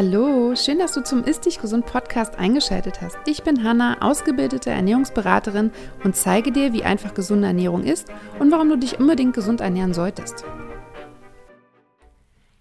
Hallo, schön, dass du zum Ist Dich Gesund Podcast eingeschaltet hast. Ich bin Hanna, ausgebildete Ernährungsberaterin und zeige dir, wie einfach gesunde Ernährung ist und warum du dich unbedingt gesund ernähren solltest.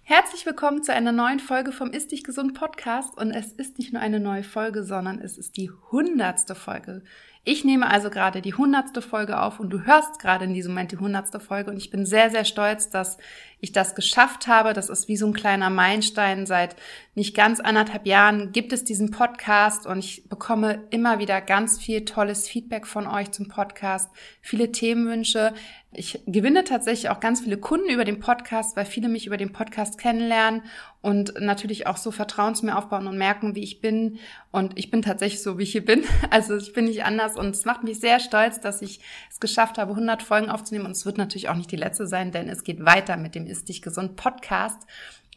Herzlich willkommen zu einer neuen Folge vom Ist Dich Gesund Podcast und es ist nicht nur eine neue Folge, sondern es ist die hundertste Folge. Ich nehme also gerade die hundertste Folge auf und du hörst gerade in diesem Moment die hundertste Folge und ich bin sehr, sehr stolz, dass ich das geschafft habe. Das ist wie so ein kleiner Meilenstein. Seit nicht ganz anderthalb Jahren gibt es diesen Podcast und ich bekomme immer wieder ganz viel tolles Feedback von euch zum Podcast, viele Themenwünsche. Ich gewinne tatsächlich auch ganz viele Kunden über den Podcast, weil viele mich über den Podcast kennenlernen und natürlich auch so Vertrauen zu mir aufbauen und merken, wie ich bin. Und ich bin tatsächlich so, wie ich hier bin. Also ich bin nicht anders und es macht mich sehr stolz, dass ich es geschafft habe, 100 Folgen aufzunehmen. Und es wird natürlich auch nicht die letzte sein, denn es geht weiter mit dem Ist Dich Gesund Podcast.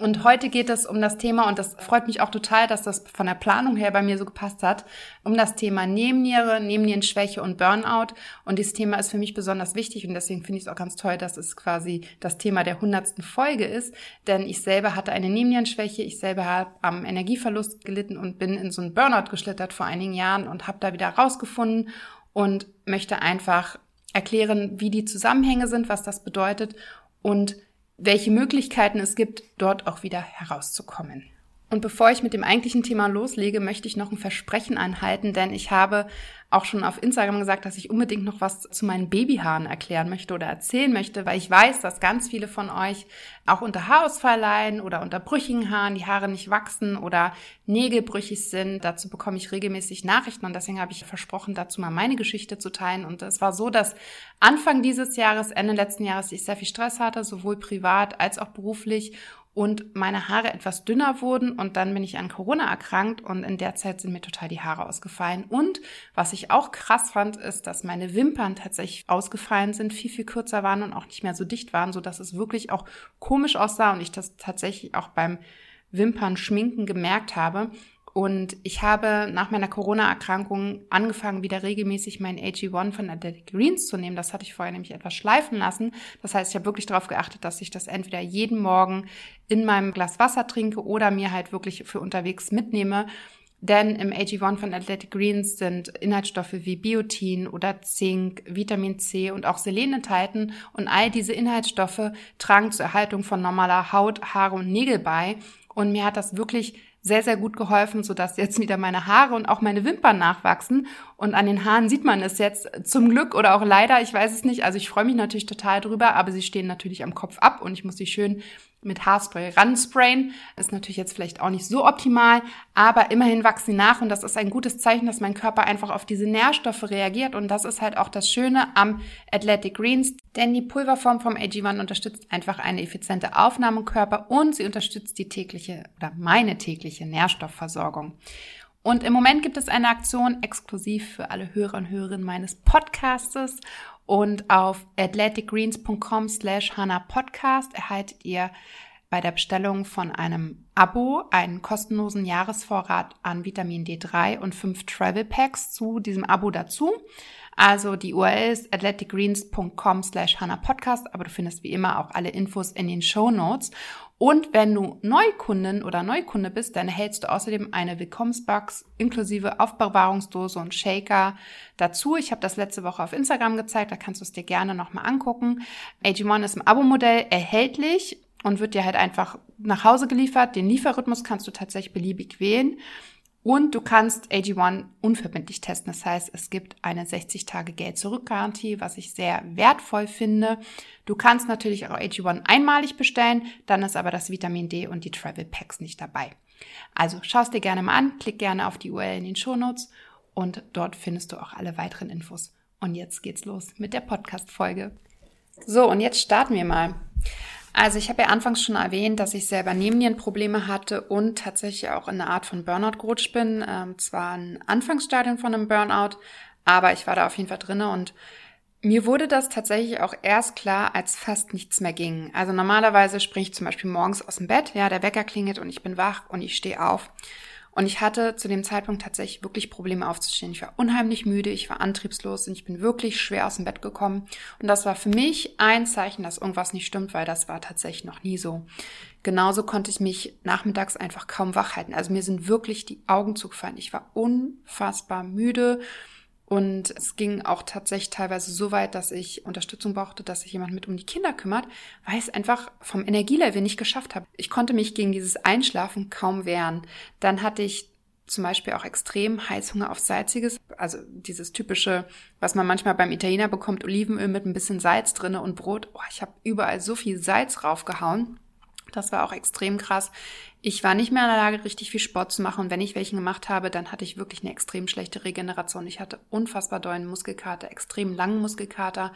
Und heute geht es um das Thema, und das freut mich auch total, dass das von der Planung her bei mir so gepasst hat, um das Thema Nebenniere, Nebennierenschwäche und Burnout. Und dieses Thema ist für mich besonders wichtig und deswegen finde ich es auch ganz toll, dass es quasi das Thema der hundertsten Folge ist. Denn ich selber hatte eine Nebennierenschwäche, ich selber habe am Energieverlust gelitten und bin in so einen Burnout geschlittert vor einigen Jahren und habe da wieder rausgefunden und möchte einfach erklären, wie die Zusammenhänge sind, was das bedeutet und welche Möglichkeiten es gibt, dort auch wieder herauszukommen. Und bevor ich mit dem eigentlichen Thema loslege, möchte ich noch ein Versprechen anhalten, denn ich habe auch schon auf Instagram gesagt, dass ich unbedingt noch was zu meinen Babyhaaren erklären möchte oder erzählen möchte, weil ich weiß, dass ganz viele von euch auch unter Haarausfall leiden oder unter brüchigen Haaren, die Haare nicht wachsen oder Nägel brüchig sind. Dazu bekomme ich regelmäßig Nachrichten und deswegen habe ich versprochen, dazu mal meine Geschichte zu teilen. Und es war so, dass Anfang dieses Jahres, Ende letzten Jahres ich sehr viel Stress hatte, sowohl privat als auch beruflich und meine Haare etwas dünner wurden und dann bin ich an Corona erkrankt und in der Zeit sind mir total die Haare ausgefallen. Und was ich auch krass fand, ist, dass meine Wimpern tatsächlich ausgefallen sind, viel, viel kürzer waren und auch nicht mehr so dicht waren, so dass es wirklich auch komisch aussah und ich das tatsächlich auch beim Wimpern-Schminken gemerkt habe. Und ich habe nach meiner Corona-Erkrankung angefangen, wieder regelmäßig meinen AG1 von Athletic Greens zu nehmen. Das hatte ich vorher nämlich etwas schleifen lassen. Das heißt, ich habe wirklich darauf geachtet, dass ich das entweder jeden Morgen in meinem Glas Wasser trinke oder mir halt wirklich für unterwegs mitnehme. Denn im AG1 von Athletic Greens sind Inhaltsstoffe wie Biotin oder Zink, Vitamin C und auch Selen enthalten. Und all diese Inhaltsstoffe tragen zur Erhaltung von normaler Haut, Haare und Nägel bei. Und mir hat das wirklich sehr, sehr gut geholfen, sodass jetzt wieder meine Haare und auch meine Wimpern nachwachsen. Und an den Haaren sieht man es jetzt zum Glück oder auch leider, ich weiß es nicht. Also ich freue mich natürlich total drüber, aber sie stehen natürlich am Kopf ab und ich muss sie schön mit Haarspray ransprayen. Ist natürlich jetzt vielleicht auch nicht so optimal, aber immerhin wachsen sie nach und das ist ein gutes Zeichen, dass mein Körper einfach auf diese Nährstoffe reagiert und das ist halt auch das Schöne am Athletic Greens, denn die Pulverform vom AG1 unterstützt einfach eine effiziente Aufnahme im Körper und sie unterstützt die tägliche oder meine tägliche Nährstoffversorgung. Und im Moment gibt es eine Aktion exklusiv für alle Hörer und Hörerinnen meines Podcastes und auf athleticgreens.com slash Hannah Podcast erhaltet ihr bei der Bestellung von einem Abo einen kostenlosen Jahresvorrat an Vitamin D3 und fünf Travel Packs zu diesem Abo dazu. Also die URL ist athleticgreens.com slash Podcast, aber du findest wie immer auch alle Infos in den Show Notes. Und wenn du Neukundin oder Neukunde bist, dann erhältst du außerdem eine Willkommensbox inklusive Aufbewahrungsdose und Shaker dazu. Ich habe das letzte Woche auf Instagram gezeigt, da kannst du es dir gerne nochmal angucken. AG1 ist im Abo-Modell erhältlich und wird dir halt einfach nach Hause geliefert. Den Lieferrhythmus kannst du tatsächlich beliebig wählen. Und du kannst AG1 unverbindlich testen. Das heißt, es gibt eine 60 Tage Geld zurück Garantie, was ich sehr wertvoll finde. Du kannst natürlich auch AG1 einmalig bestellen, dann ist aber das Vitamin D und die Travel Packs nicht dabei. Also schau es dir gerne mal an, klick gerne auf die URL in den Show Notes und dort findest du auch alle weiteren Infos. Und jetzt geht's los mit der Podcast Folge. So, und jetzt starten wir mal. Also ich habe ja anfangs schon erwähnt, dass ich selber Nebennierenprobleme hatte und tatsächlich auch in eine Art von Burnout gerutscht bin. Ähm, zwar ein Anfangsstadium von einem Burnout, aber ich war da auf jeden Fall drinne und mir wurde das tatsächlich auch erst klar, als fast nichts mehr ging. Also normalerweise springe ich zum Beispiel morgens aus dem Bett, ja, der Wecker klingelt und ich bin wach und ich stehe auf. Und ich hatte zu dem Zeitpunkt tatsächlich wirklich Probleme aufzustehen. Ich war unheimlich müde, ich war antriebslos und ich bin wirklich schwer aus dem Bett gekommen. Und das war für mich ein Zeichen, dass irgendwas nicht stimmt, weil das war tatsächlich noch nie so. Genauso konnte ich mich nachmittags einfach kaum wach halten. Also mir sind wirklich die Augen zugefallen. Ich war unfassbar müde und es ging auch tatsächlich teilweise so weit, dass ich Unterstützung brauchte, dass sich jemand mit um die Kinder kümmert, weil ich es einfach vom Energielevel nicht geschafft habe. Ich konnte mich gegen dieses Einschlafen kaum wehren. Dann hatte ich zum Beispiel auch extrem Heißhunger auf Salziges, also dieses typische, was man manchmal beim Italiener bekommt, Olivenöl mit ein bisschen Salz drinne und Brot. Oh, ich habe überall so viel Salz raufgehauen. Das war auch extrem krass. Ich war nicht mehr in der Lage, richtig viel Sport zu machen. Und wenn ich welchen gemacht habe, dann hatte ich wirklich eine extrem schlechte Regeneration. Ich hatte unfassbar dollen Muskelkater, extrem langen Muskelkater.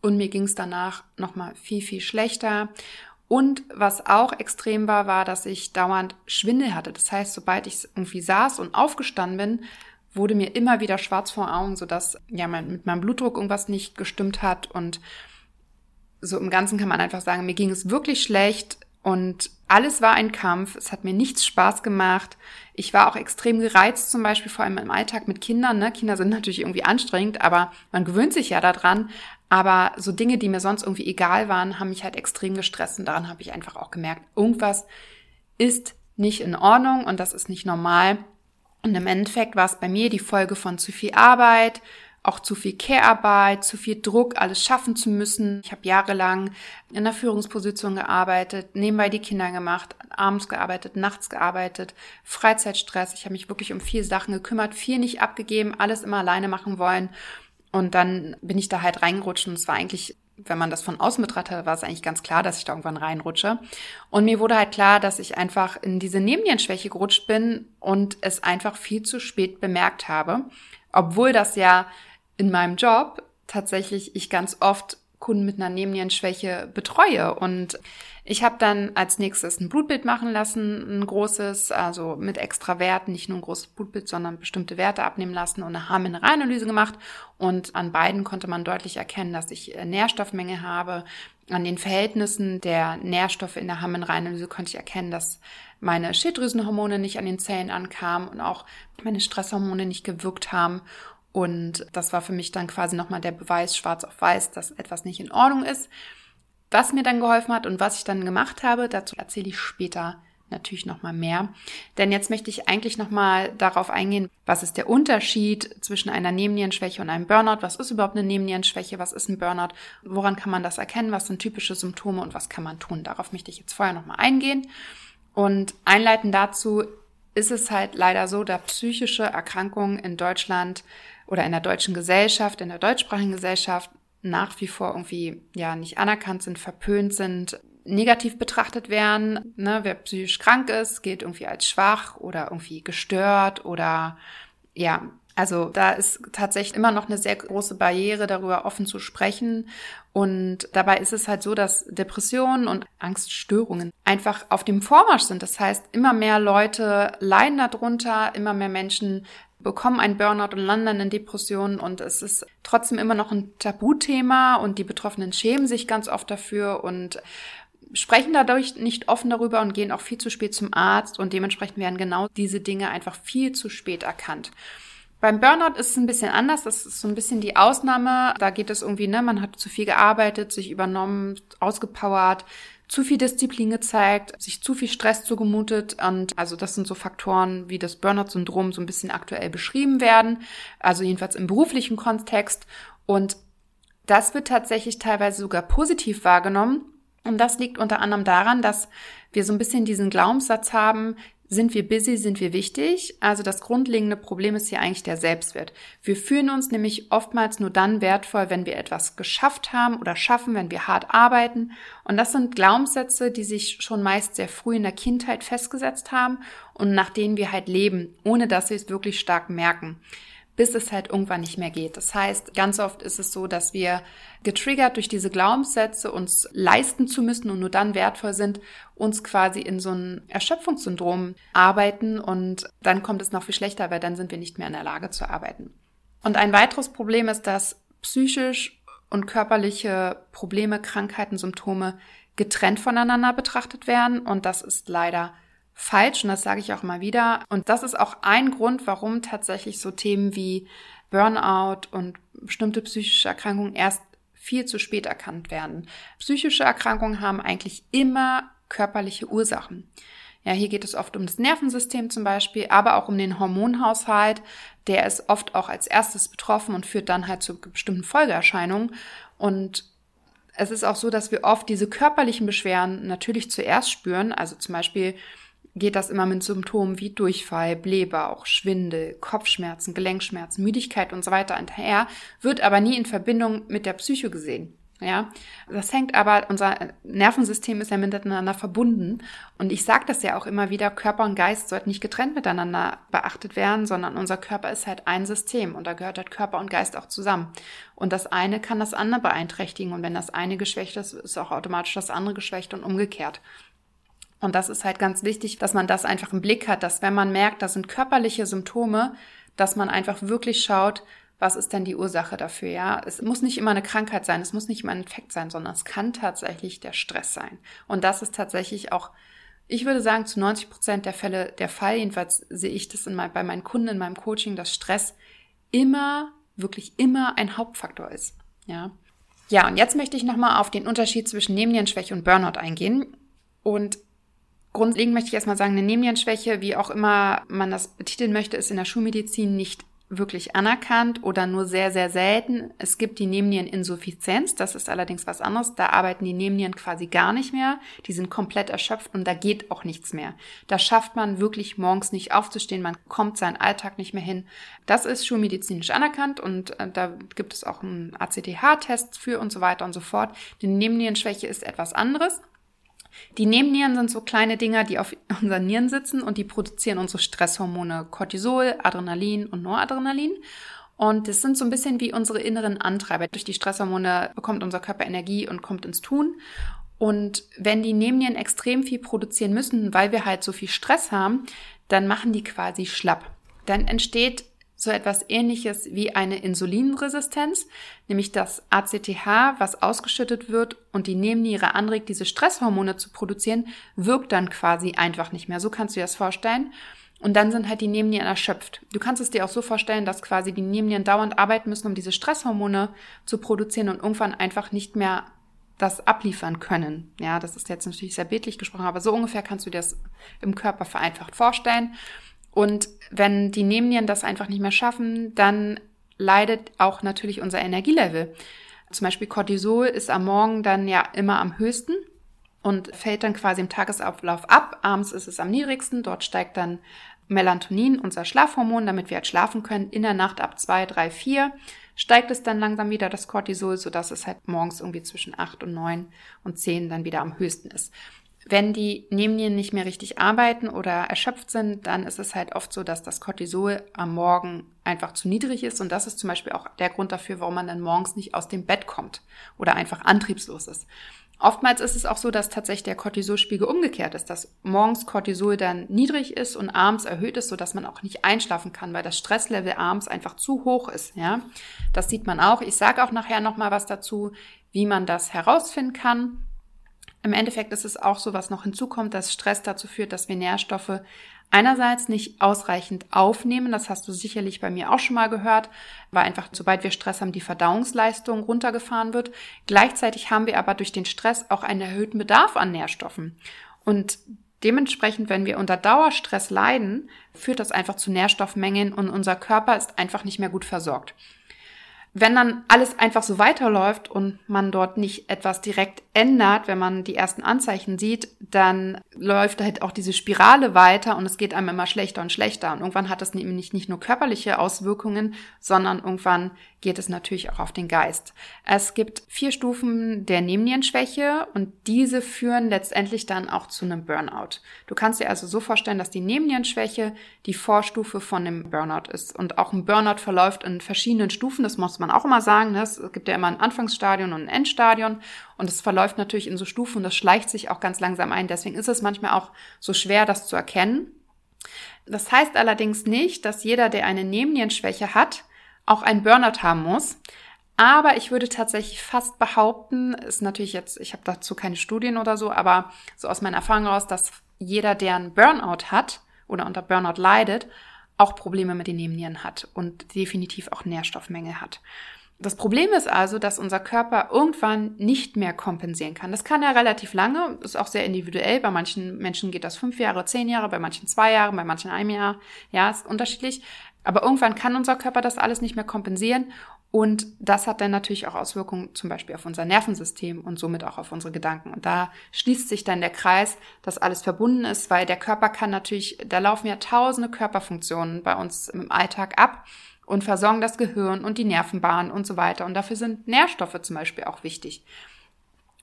Und mir ging es danach nochmal viel, viel schlechter. Und was auch extrem war, war, dass ich dauernd Schwindel hatte. Das heißt, sobald ich irgendwie saß und aufgestanden bin, wurde mir immer wieder schwarz vor Augen, sodass ja mit meinem Blutdruck irgendwas nicht gestimmt hat. Und so im Ganzen kann man einfach sagen, mir ging es wirklich schlecht. Und alles war ein Kampf. Es hat mir nichts Spaß gemacht. Ich war auch extrem gereizt, zum Beispiel vor allem im Alltag mit Kindern. Ne? Kinder sind natürlich irgendwie anstrengend, aber man gewöhnt sich ja daran. Aber so Dinge, die mir sonst irgendwie egal waren, haben mich halt extrem gestresst. Und daran habe ich einfach auch gemerkt, irgendwas ist nicht in Ordnung und das ist nicht normal. Und im Endeffekt war es bei mir die Folge von zu viel Arbeit, auch zu viel Care-Arbeit, zu viel Druck, alles schaffen zu müssen. Ich habe jahrelang in der Führungsposition gearbeitet, nebenbei die Kinder gemacht, abends gearbeitet, nachts gearbeitet, Freizeitstress. Ich habe mich wirklich um viele Sachen gekümmert, viel nicht abgegeben, alles immer alleine machen wollen. Und dann bin ich da halt reingerutscht und es war eigentlich wenn man das von außen betrachtet, war es eigentlich ganz klar, dass ich da irgendwann reinrutsche. Und mir wurde halt klar, dass ich einfach in diese Nebennierenschwäche gerutscht bin und es einfach viel zu spät bemerkt habe. Obwohl das ja in meinem Job tatsächlich ich ganz oft Kunden mit einer Nebennierenschwäche betreue. Und ich habe dann als nächstes ein Blutbild machen lassen, ein großes, also mit extra Werten, nicht nur ein großes Blutbild, sondern bestimmte Werte abnehmen lassen und eine Haarmineralanalyse gemacht. Und an beiden konnte man deutlich erkennen, dass ich Nährstoffmenge habe. An den Verhältnissen der Nährstoffe in der Haarmineralanalyse konnte ich erkennen, dass meine Schilddrüsenhormone nicht an den Zellen ankamen und auch meine Stresshormone nicht gewirkt haben. Und das war für mich dann quasi nochmal der Beweis schwarz auf weiß, dass etwas nicht in Ordnung ist. Was mir dann geholfen hat und was ich dann gemacht habe, dazu erzähle ich später natürlich nochmal mehr. Denn jetzt möchte ich eigentlich nochmal darauf eingehen, was ist der Unterschied zwischen einer Nebennierenschwäche und einem Burnout? Was ist überhaupt eine Nebennierenschwäche? Was ist ein Burnout? Woran kann man das erkennen? Was sind typische Symptome und was kann man tun? Darauf möchte ich jetzt vorher nochmal eingehen. Und einleitend dazu ist es halt leider so, dass psychische Erkrankungen in Deutschland oder in der deutschen Gesellschaft, in der deutschsprachigen Gesellschaft nach wie vor irgendwie ja nicht anerkannt sind, verpönt sind, negativ betrachtet werden. Ne? Wer psychisch krank ist, gilt irgendwie als schwach oder irgendwie gestört oder ja, also da ist tatsächlich immer noch eine sehr große Barriere, darüber offen zu sprechen. Und dabei ist es halt so, dass Depressionen und Angststörungen einfach auf dem Vormarsch sind. Das heißt, immer mehr Leute leiden darunter, immer mehr Menschen bekommen einen Burnout und landen in Depressionen und es ist trotzdem immer noch ein Tabuthema und die Betroffenen schämen sich ganz oft dafür und sprechen dadurch nicht offen darüber und gehen auch viel zu spät zum Arzt und dementsprechend werden genau diese Dinge einfach viel zu spät erkannt. Beim Burnout ist es ein bisschen anders. Das ist so ein bisschen die Ausnahme. Da geht es irgendwie, ne, man hat zu viel gearbeitet, sich übernommen, ausgepowert, zu viel Disziplin gezeigt, sich zu viel Stress zugemutet und also das sind so Faktoren, wie das Burnout-Syndrom so ein bisschen aktuell beschrieben werden, also jedenfalls im beruflichen Kontext. Und das wird tatsächlich teilweise sogar positiv wahrgenommen. Und das liegt unter anderem daran, dass wir so ein bisschen diesen Glaubenssatz haben, sind wir busy, sind wir wichtig? Also das grundlegende Problem ist hier eigentlich der Selbstwert. Wir fühlen uns nämlich oftmals nur dann wertvoll, wenn wir etwas geschafft haben oder schaffen, wenn wir hart arbeiten. Und das sind Glaubenssätze, die sich schon meist sehr früh in der Kindheit festgesetzt haben und nach denen wir halt leben, ohne dass wir es wirklich stark merken bis es halt irgendwann nicht mehr geht. Das heißt, ganz oft ist es so, dass wir getriggert durch diese Glaubenssätze, uns leisten zu müssen und nur dann wertvoll sind, uns quasi in so ein Erschöpfungssyndrom arbeiten und dann kommt es noch viel schlechter, weil dann sind wir nicht mehr in der Lage zu arbeiten. Und ein weiteres Problem ist, dass psychisch und körperliche Probleme, Krankheiten, Symptome getrennt voneinander betrachtet werden und das ist leider falsch und das sage ich auch mal wieder. Und das ist auch ein Grund, warum tatsächlich so Themen wie Burnout und bestimmte psychische Erkrankungen erst viel zu spät erkannt werden. Psychische Erkrankungen haben eigentlich immer körperliche Ursachen. Ja, hier geht es oft um das Nervensystem zum Beispiel, aber auch um den Hormonhaushalt. Der ist oft auch als erstes betroffen und führt dann halt zu bestimmten Folgeerscheinungen. Und es ist auch so, dass wir oft diese körperlichen Beschwerden natürlich zuerst spüren. Also zum Beispiel geht das immer mit Symptomen wie Durchfall, Blähbauch, Schwindel, Kopfschmerzen, Gelenkschmerzen, Müdigkeit und so weiter hinterher, wird aber nie in Verbindung mit der Psyche gesehen. Ja, das hängt aber, unser Nervensystem ist ja miteinander verbunden. Und ich sage das ja auch immer wieder, Körper und Geist sollten nicht getrennt miteinander beachtet werden, sondern unser Körper ist halt ein System und da gehört halt Körper und Geist auch zusammen. Und das eine kann das andere beeinträchtigen. Und wenn das eine geschwächt ist, ist auch automatisch das andere geschwächt und umgekehrt. Und das ist halt ganz wichtig, dass man das einfach im Blick hat, dass wenn man merkt, das sind körperliche Symptome, dass man einfach wirklich schaut, was ist denn die Ursache dafür, ja? Es muss nicht immer eine Krankheit sein, es muss nicht immer ein Infekt sein, sondern es kann tatsächlich der Stress sein. Und das ist tatsächlich auch, ich würde sagen, zu 90 Prozent der Fälle der Fall. Jedenfalls sehe ich das in mein, bei meinen Kunden in meinem Coaching, dass Stress immer, wirklich immer ein Hauptfaktor ist, ja? Ja, und jetzt möchte ich nochmal auf den Unterschied zwischen Nebennierenschwäche und Burnout eingehen. Und Grundlegend möchte ich erstmal sagen, eine Nebennierenschwäche, wie auch immer man das betiteln möchte, ist in der Schulmedizin nicht wirklich anerkannt oder nur sehr, sehr selten. Es gibt die Nebenniereninsuffizienz, das ist allerdings was anderes. Da arbeiten die Nebennieren quasi gar nicht mehr. Die sind komplett erschöpft und da geht auch nichts mehr. Da schafft man wirklich morgens nicht aufzustehen, man kommt seinen Alltag nicht mehr hin. Das ist schulmedizinisch anerkannt und äh, da gibt es auch einen ACTH-Test für und so weiter und so fort. Die Nebennierenschwäche ist etwas anderes. Die Nebennieren sind so kleine Dinger, die auf unseren Nieren sitzen und die produzieren unsere Stresshormone Cortisol, Adrenalin und Noradrenalin. Und das sind so ein bisschen wie unsere inneren Antreiber. Durch die Stresshormone bekommt unser Körper Energie und kommt ins Tun. Und wenn die Nebennieren extrem viel produzieren müssen, weil wir halt so viel Stress haben, dann machen die quasi schlapp. Dann entsteht so etwas ähnliches wie eine Insulinresistenz, nämlich das ACTH, was ausgeschüttet wird und die Nebenniere anregt, diese Stresshormone zu produzieren, wirkt dann quasi einfach nicht mehr. So kannst du dir das vorstellen. Und dann sind halt die Nebennieren erschöpft. Du kannst es dir auch so vorstellen, dass quasi die Nebennieren dauernd arbeiten müssen, um diese Stresshormone zu produzieren und irgendwann einfach nicht mehr das abliefern können. Ja, das ist jetzt natürlich sehr bildlich gesprochen, aber so ungefähr kannst du dir das im Körper vereinfacht vorstellen. Und wenn die Nebennieren das einfach nicht mehr schaffen, dann leidet auch natürlich unser Energielevel. Zum Beispiel Cortisol ist am Morgen dann ja immer am höchsten und fällt dann quasi im Tagesablauf ab. Abends ist es am niedrigsten. Dort steigt dann Melatonin, unser Schlafhormon, damit wir halt schlafen können. In der Nacht ab zwei, drei, vier steigt es dann langsam wieder das Cortisol, sodass es halt morgens irgendwie zwischen acht und neun und zehn dann wieder am höchsten ist. Wenn die Nebennieren nicht mehr richtig arbeiten oder erschöpft sind, dann ist es halt oft so, dass das Cortisol am Morgen einfach zu niedrig ist. Und das ist zum Beispiel auch der Grund dafür, warum man dann morgens nicht aus dem Bett kommt oder einfach antriebslos ist. Oftmals ist es auch so, dass tatsächlich der Cortisolspiegel umgekehrt ist, dass morgens Cortisol dann niedrig ist und abends erhöht ist, sodass man auch nicht einschlafen kann, weil das Stresslevel abends einfach zu hoch ist. Ja, das sieht man auch. Ich sage auch nachher noch mal was dazu, wie man das herausfinden kann. Im Endeffekt ist es auch so, was noch hinzukommt, dass Stress dazu führt, dass wir Nährstoffe einerseits nicht ausreichend aufnehmen. Das hast du sicherlich bei mir auch schon mal gehört, weil einfach, sobald wir Stress haben, die Verdauungsleistung runtergefahren wird. Gleichzeitig haben wir aber durch den Stress auch einen erhöhten Bedarf an Nährstoffen. Und dementsprechend, wenn wir unter Dauerstress leiden, führt das einfach zu Nährstoffmengen und unser Körper ist einfach nicht mehr gut versorgt. Wenn dann alles einfach so weiterläuft und man dort nicht etwas direkt ändert, wenn man die ersten Anzeichen sieht, dann läuft halt auch diese Spirale weiter und es geht einem immer schlechter und schlechter. Und irgendwann hat das nämlich nicht nur körperliche Auswirkungen, sondern irgendwann geht es natürlich auch auf den Geist. Es gibt vier Stufen der Nebennierenschwäche und diese führen letztendlich dann auch zu einem Burnout. Du kannst dir also so vorstellen, dass die Nebennierenschwäche die Vorstufe von dem Burnout ist. Und auch ein Burnout verläuft in verschiedenen Stufen, das muss man auch immer sagen. Ne? Es gibt ja immer ein Anfangsstadion und ein Endstadion und es verläuft natürlich in so Stufen und das schleicht sich auch ganz langsam ein. Deswegen ist es manchmal auch so schwer, das zu erkennen. Das heißt allerdings nicht, dass jeder, der eine Nebennierenschwäche hat, auch ein Burnout haben muss. Aber ich würde tatsächlich fast behaupten, ist natürlich jetzt, ich habe dazu keine Studien oder so, aber so aus meiner Erfahrung raus, dass jeder, der einen Burnout hat oder unter Burnout leidet, auch Probleme mit den Nebennieren hat und definitiv auch Nährstoffmängel hat. Das Problem ist also, dass unser Körper irgendwann nicht mehr kompensieren kann. Das kann er relativ lange, ist auch sehr individuell. Bei manchen Menschen geht das fünf Jahre, zehn Jahre, bei manchen zwei Jahre, bei manchen einem Jahr. Ja, ist unterschiedlich. Aber irgendwann kann unser Körper das alles nicht mehr kompensieren und das hat dann natürlich auch Auswirkungen zum Beispiel auf unser Nervensystem und somit auch auf unsere Gedanken. Und da schließt sich dann der Kreis, dass alles verbunden ist, weil der Körper kann natürlich, da laufen ja tausende Körperfunktionen bei uns im Alltag ab und versorgen das Gehirn und die Nervenbahn und so weiter. Und dafür sind Nährstoffe zum Beispiel auch wichtig.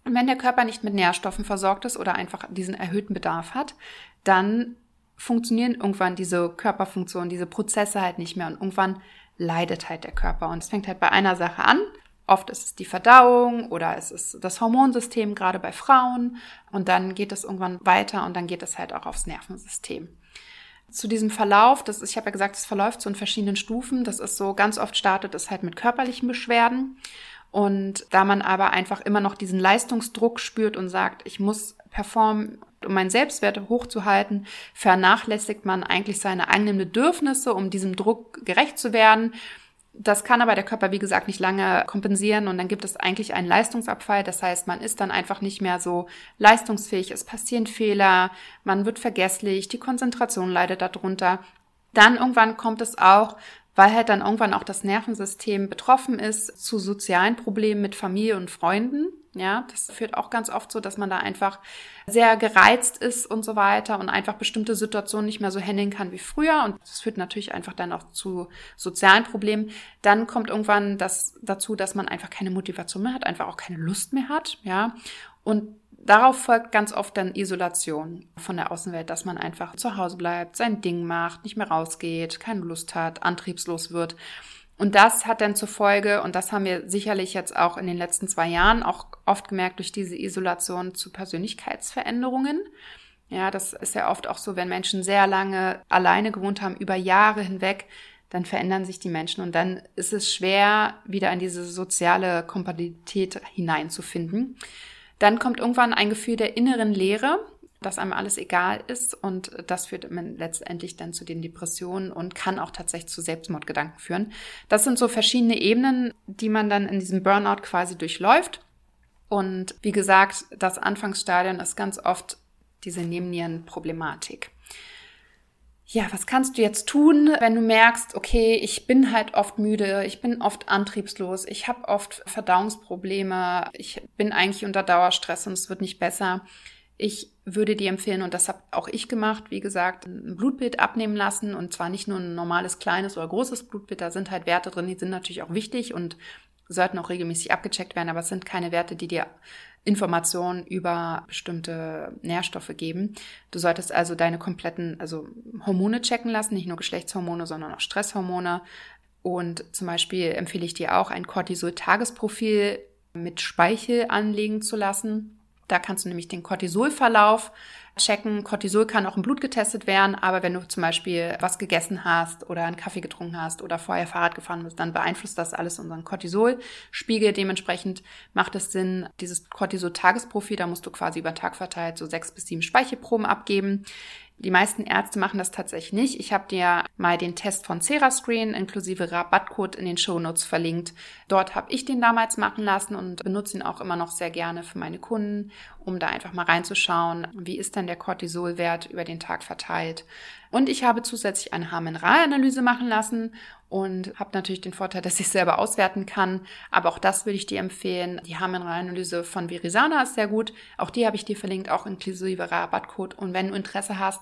Und wenn der Körper nicht mit Nährstoffen versorgt ist oder einfach diesen erhöhten Bedarf hat, dann funktionieren irgendwann diese Körperfunktionen, diese Prozesse halt nicht mehr und irgendwann leidet halt der Körper. Und es fängt halt bei einer Sache an. Oft ist es die Verdauung oder es ist das Hormonsystem, gerade bei Frauen. Und dann geht es irgendwann weiter und dann geht es halt auch aufs Nervensystem. Zu diesem Verlauf, das ist, ich habe ja gesagt, es verläuft so in verschiedenen Stufen. Das ist so, ganz oft startet es halt mit körperlichen Beschwerden. Und da man aber einfach immer noch diesen Leistungsdruck spürt und sagt, ich muss performen, um meinen Selbstwert hochzuhalten, vernachlässigt man eigentlich seine eigenen Bedürfnisse, um diesem Druck gerecht zu werden. Das kann aber der Körper, wie gesagt, nicht lange kompensieren und dann gibt es eigentlich einen Leistungsabfall. Das heißt, man ist dann einfach nicht mehr so leistungsfähig, es passieren Fehler, man wird vergesslich, die Konzentration leidet darunter. Dann irgendwann kommt es auch weil halt dann irgendwann auch das Nervensystem betroffen ist zu sozialen Problemen mit Familie und Freunden. Ja, das führt auch ganz oft so, dass man da einfach sehr gereizt ist und so weiter und einfach bestimmte Situationen nicht mehr so handeln kann wie früher. Und das führt natürlich einfach dann auch zu sozialen Problemen. Dann kommt irgendwann das dazu, dass man einfach keine Motivation mehr hat, einfach auch keine Lust mehr hat. Ja, und Darauf folgt ganz oft dann Isolation von der Außenwelt, dass man einfach zu Hause bleibt, sein Ding macht, nicht mehr rausgeht, keine Lust hat, antriebslos wird. Und das hat dann zur Folge, und das haben wir sicherlich jetzt auch in den letzten zwei Jahren auch oft gemerkt durch diese Isolation zu Persönlichkeitsveränderungen. Ja, das ist ja oft auch so, wenn Menschen sehr lange alleine gewohnt haben, über Jahre hinweg, dann verändern sich die Menschen und dann ist es schwer, wieder in diese soziale Kompatibilität hineinzufinden. Dann kommt irgendwann ein Gefühl der inneren Leere, dass einem alles egal ist und das führt letztendlich dann zu den Depressionen und kann auch tatsächlich zu Selbstmordgedanken führen. Das sind so verschiedene Ebenen, die man dann in diesem Burnout quasi durchläuft. Und wie gesagt, das Anfangsstadion ist ganz oft diese Nebennierenproblematik ja, was kannst du jetzt tun, wenn du merkst, okay, ich bin halt oft müde, ich bin oft antriebslos, ich habe oft Verdauungsprobleme, ich bin eigentlich unter Dauerstress und es wird nicht besser. Ich würde dir empfehlen, und das habe auch ich gemacht, wie gesagt, ein Blutbild abnehmen lassen und zwar nicht nur ein normales kleines oder großes Blutbild, da sind halt Werte drin, die sind natürlich auch wichtig und sollten auch regelmäßig abgecheckt werden, aber es sind keine Werte, die dir Informationen über bestimmte Nährstoffe geben. Du solltest also deine kompletten, also Hormone checken lassen, nicht nur Geschlechtshormone, sondern auch Stresshormone. Und zum Beispiel empfehle ich dir auch ein Cortisol-Tagesprofil mit Speichel anlegen zu lassen. Da kannst du nämlich den Cortisolverlauf checken. Cortisol kann auch im Blut getestet werden, aber wenn du zum Beispiel was gegessen hast oder einen Kaffee getrunken hast oder vorher Fahrrad gefahren bist, dann beeinflusst das alles unseren Cortisolspiegel. Dementsprechend macht es Sinn, dieses Cortisol-Tagesprofil, da musst du quasi über Tag verteilt so sechs bis sieben Speichelproben abgeben. Die meisten Ärzte machen das tatsächlich nicht. Ich habe dir mal den Test von Cerascreen inklusive Rabattcode in den Shownotes verlinkt. Dort habe ich den damals machen lassen und benutze ihn auch immer noch sehr gerne für meine Kunden, um da einfach mal reinzuschauen, wie ist denn der Cortisolwert über den Tag verteilt. Und ich habe zusätzlich eine Haarmineralanalyse machen lassen und habe natürlich den Vorteil, dass ich selber auswerten kann. Aber auch das würde ich dir empfehlen. Die Haarmineralanalyse von Virisana ist sehr gut. Auch die habe ich dir verlinkt, auch inklusive Rabattcode. Und wenn du Interesse hast,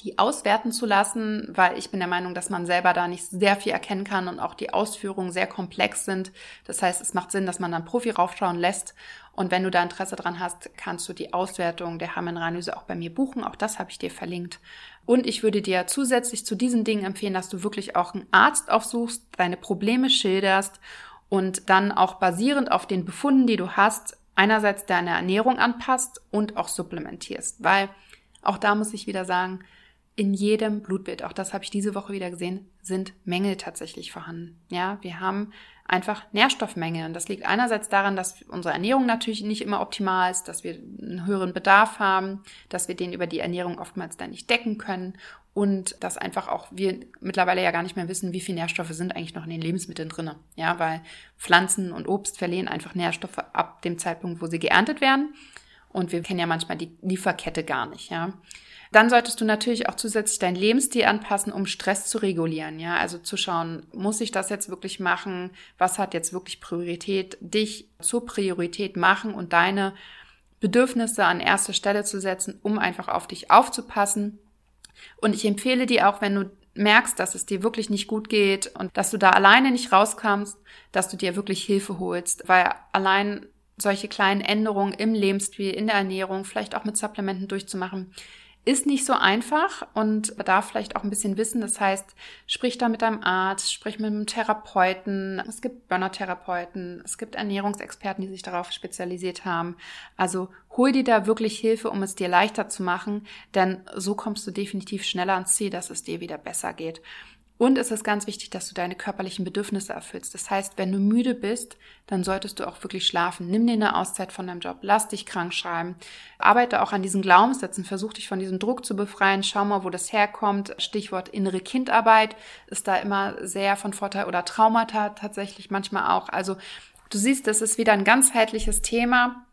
die auswerten zu lassen, weil ich bin der Meinung, dass man selber da nicht sehr viel erkennen kann und auch die Ausführungen sehr komplex sind. Das heißt, es macht Sinn, dass man dann Profi raufschauen lässt. Und wenn du da Interesse dran hast, kannst du die Auswertung der Haarmineralanalyse auch bei mir buchen. Auch das habe ich dir verlinkt. Und ich würde dir zusätzlich zu diesen Dingen empfehlen, dass du wirklich auch einen Arzt aufsuchst, deine Probleme schilderst und dann auch basierend auf den Befunden, die du hast, einerseits deine Ernährung anpasst und auch supplementierst. Weil auch da muss ich wieder sagen, in jedem Blutbild, auch das habe ich diese Woche wieder gesehen, sind Mängel tatsächlich vorhanden. Ja, wir haben einfach Nährstoffmängel. Und das liegt einerseits daran, dass unsere Ernährung natürlich nicht immer optimal ist, dass wir einen höheren Bedarf haben, dass wir den über die Ernährung oftmals dann nicht decken können und dass einfach auch wir mittlerweile ja gar nicht mehr wissen, wie viele Nährstoffe sind eigentlich noch in den Lebensmitteln drinne. Ja, weil Pflanzen und Obst verlieren einfach Nährstoffe ab dem Zeitpunkt, wo sie geerntet werden. Und wir kennen ja manchmal die Lieferkette gar nicht, ja. Dann solltest du natürlich auch zusätzlich deinen Lebensstil anpassen, um Stress zu regulieren. Ja, also zu schauen, muss ich das jetzt wirklich machen? Was hat jetzt wirklich Priorität? Dich zur Priorität machen und deine Bedürfnisse an erste Stelle zu setzen, um einfach auf dich aufzupassen. Und ich empfehle dir auch, wenn du merkst, dass es dir wirklich nicht gut geht und dass du da alleine nicht rauskommst, dass du dir wirklich Hilfe holst, weil allein solche kleinen Änderungen im Lebensstil, in der Ernährung, vielleicht auch mit Supplementen durchzumachen, ist nicht so einfach und bedarf vielleicht auch ein bisschen Wissen. Das heißt, sprich da mit deinem Arzt, sprich mit einem Therapeuten. Es gibt Burner-Therapeuten, es gibt Ernährungsexperten, die sich darauf spezialisiert haben. Also hol dir da wirklich Hilfe, um es dir leichter zu machen, denn so kommst du definitiv schneller ans Ziel, dass es dir wieder besser geht. Und es ist ganz wichtig, dass du deine körperlichen Bedürfnisse erfüllst. Das heißt, wenn du müde bist, dann solltest du auch wirklich schlafen. Nimm dir eine Auszeit von deinem Job. Lass dich krank schreiben. Arbeite auch an diesen Glaubenssätzen. Versuch dich von diesem Druck zu befreien. Schau mal, wo das herkommt. Stichwort innere Kindarbeit ist da immer sehr von Vorteil oder Traumata tatsächlich manchmal auch. Also du siehst, das ist wieder ein ganzheitliches Thema.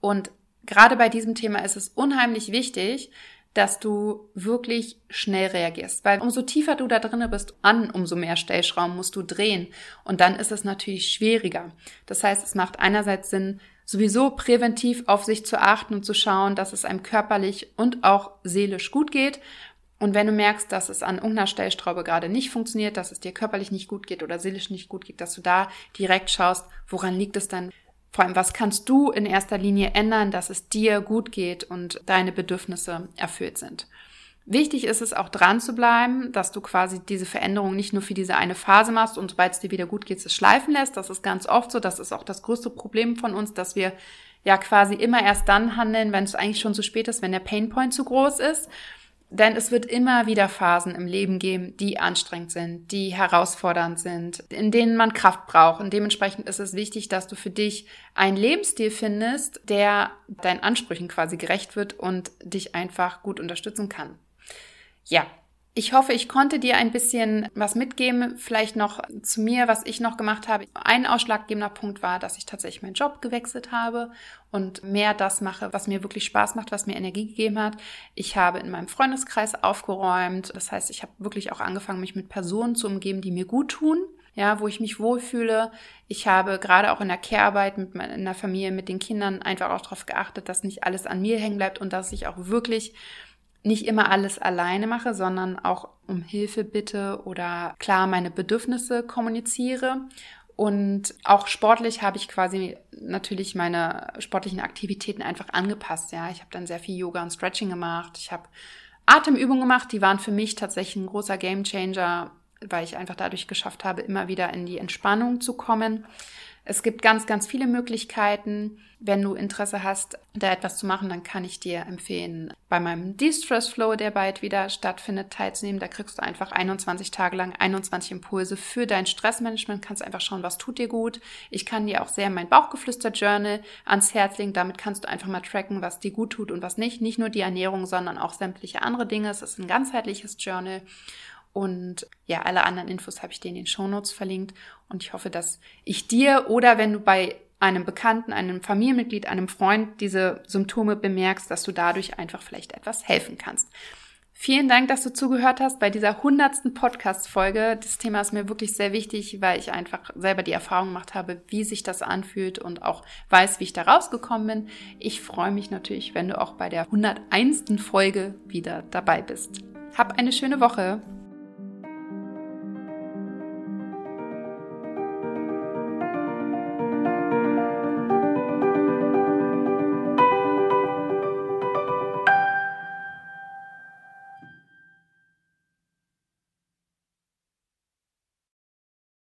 Und gerade bei diesem Thema ist es unheimlich wichtig, dass du wirklich schnell reagierst. Weil umso tiefer du da drinnen bist an, umso mehr Stellschrauben musst du drehen. Und dann ist es natürlich schwieriger. Das heißt, es macht einerseits Sinn, sowieso präventiv auf sich zu achten und zu schauen, dass es einem körperlich und auch seelisch gut geht. Und wenn du merkst, dass es an irgendeiner Stellschraube gerade nicht funktioniert, dass es dir körperlich nicht gut geht oder seelisch nicht gut geht, dass du da direkt schaust, woran liegt es dann vor allem, was kannst du in erster Linie ändern, dass es dir gut geht und deine Bedürfnisse erfüllt sind? Wichtig ist es auch dran zu bleiben, dass du quasi diese Veränderung nicht nur für diese eine Phase machst und sobald es dir wieder gut geht, es schleifen lässt. Das ist ganz oft so. Das ist auch das größte Problem von uns, dass wir ja quasi immer erst dann handeln, wenn es eigentlich schon zu spät ist, wenn der Painpoint zu groß ist. Denn es wird immer wieder Phasen im Leben geben, die anstrengend sind, die herausfordernd sind, in denen man Kraft braucht. Und dementsprechend ist es wichtig, dass du für dich einen Lebensstil findest, der deinen Ansprüchen quasi gerecht wird und dich einfach gut unterstützen kann. Ja, ich hoffe, ich konnte dir ein bisschen was mitgeben. Vielleicht noch zu mir, was ich noch gemacht habe. Ein ausschlaggebender Punkt war, dass ich tatsächlich meinen Job gewechselt habe und mehr das mache, was mir wirklich Spaß macht, was mir Energie gegeben hat. Ich habe in meinem Freundeskreis aufgeräumt. Das heißt, ich habe wirklich auch angefangen, mich mit Personen zu umgeben, die mir gut tun. Ja, wo ich mich wohlfühle. Ich habe gerade auch in der Care-Arbeit mit meiner Familie, mit den Kindern einfach auch darauf geachtet, dass nicht alles an mir hängen bleibt und dass ich auch wirklich nicht immer alles alleine mache, sondern auch um Hilfe bitte oder klar meine Bedürfnisse kommuniziere. Und auch sportlich habe ich quasi natürlich meine sportlichen Aktivitäten einfach angepasst. Ja, ich habe dann sehr viel Yoga und Stretching gemacht. Ich habe Atemübungen gemacht, die waren für mich tatsächlich ein großer Gamechanger, weil ich einfach dadurch geschafft habe, immer wieder in die Entspannung zu kommen. Es gibt ganz, ganz viele Möglichkeiten. Wenn du Interesse hast, da etwas zu machen, dann kann ich dir empfehlen, bei meinem De-Stress Flow, der bald wieder stattfindet, teilzunehmen. Da kriegst du einfach 21 Tage lang 21 Impulse für dein Stressmanagement. Kannst einfach schauen, was tut dir gut. Ich kann dir auch sehr mein Bauchgeflüster-Journal ans Herz legen. Damit kannst du einfach mal tracken, was dir gut tut und was nicht. Nicht nur die Ernährung, sondern auch sämtliche andere Dinge. Es ist ein ganzheitliches Journal. Und ja, alle anderen Infos habe ich dir in den Shownotes verlinkt. Und ich hoffe, dass ich dir oder wenn du bei einem Bekannten, einem Familienmitglied, einem Freund diese Symptome bemerkst, dass du dadurch einfach vielleicht etwas helfen kannst. Vielen Dank, dass du zugehört hast bei dieser hundertsten Podcast-Folge. Das Thema ist mir wirklich sehr wichtig, weil ich einfach selber die Erfahrung gemacht habe, wie sich das anfühlt und auch weiß, wie ich da rausgekommen bin. Ich freue mich natürlich, wenn du auch bei der 101. Folge wieder dabei bist. Hab eine schöne Woche.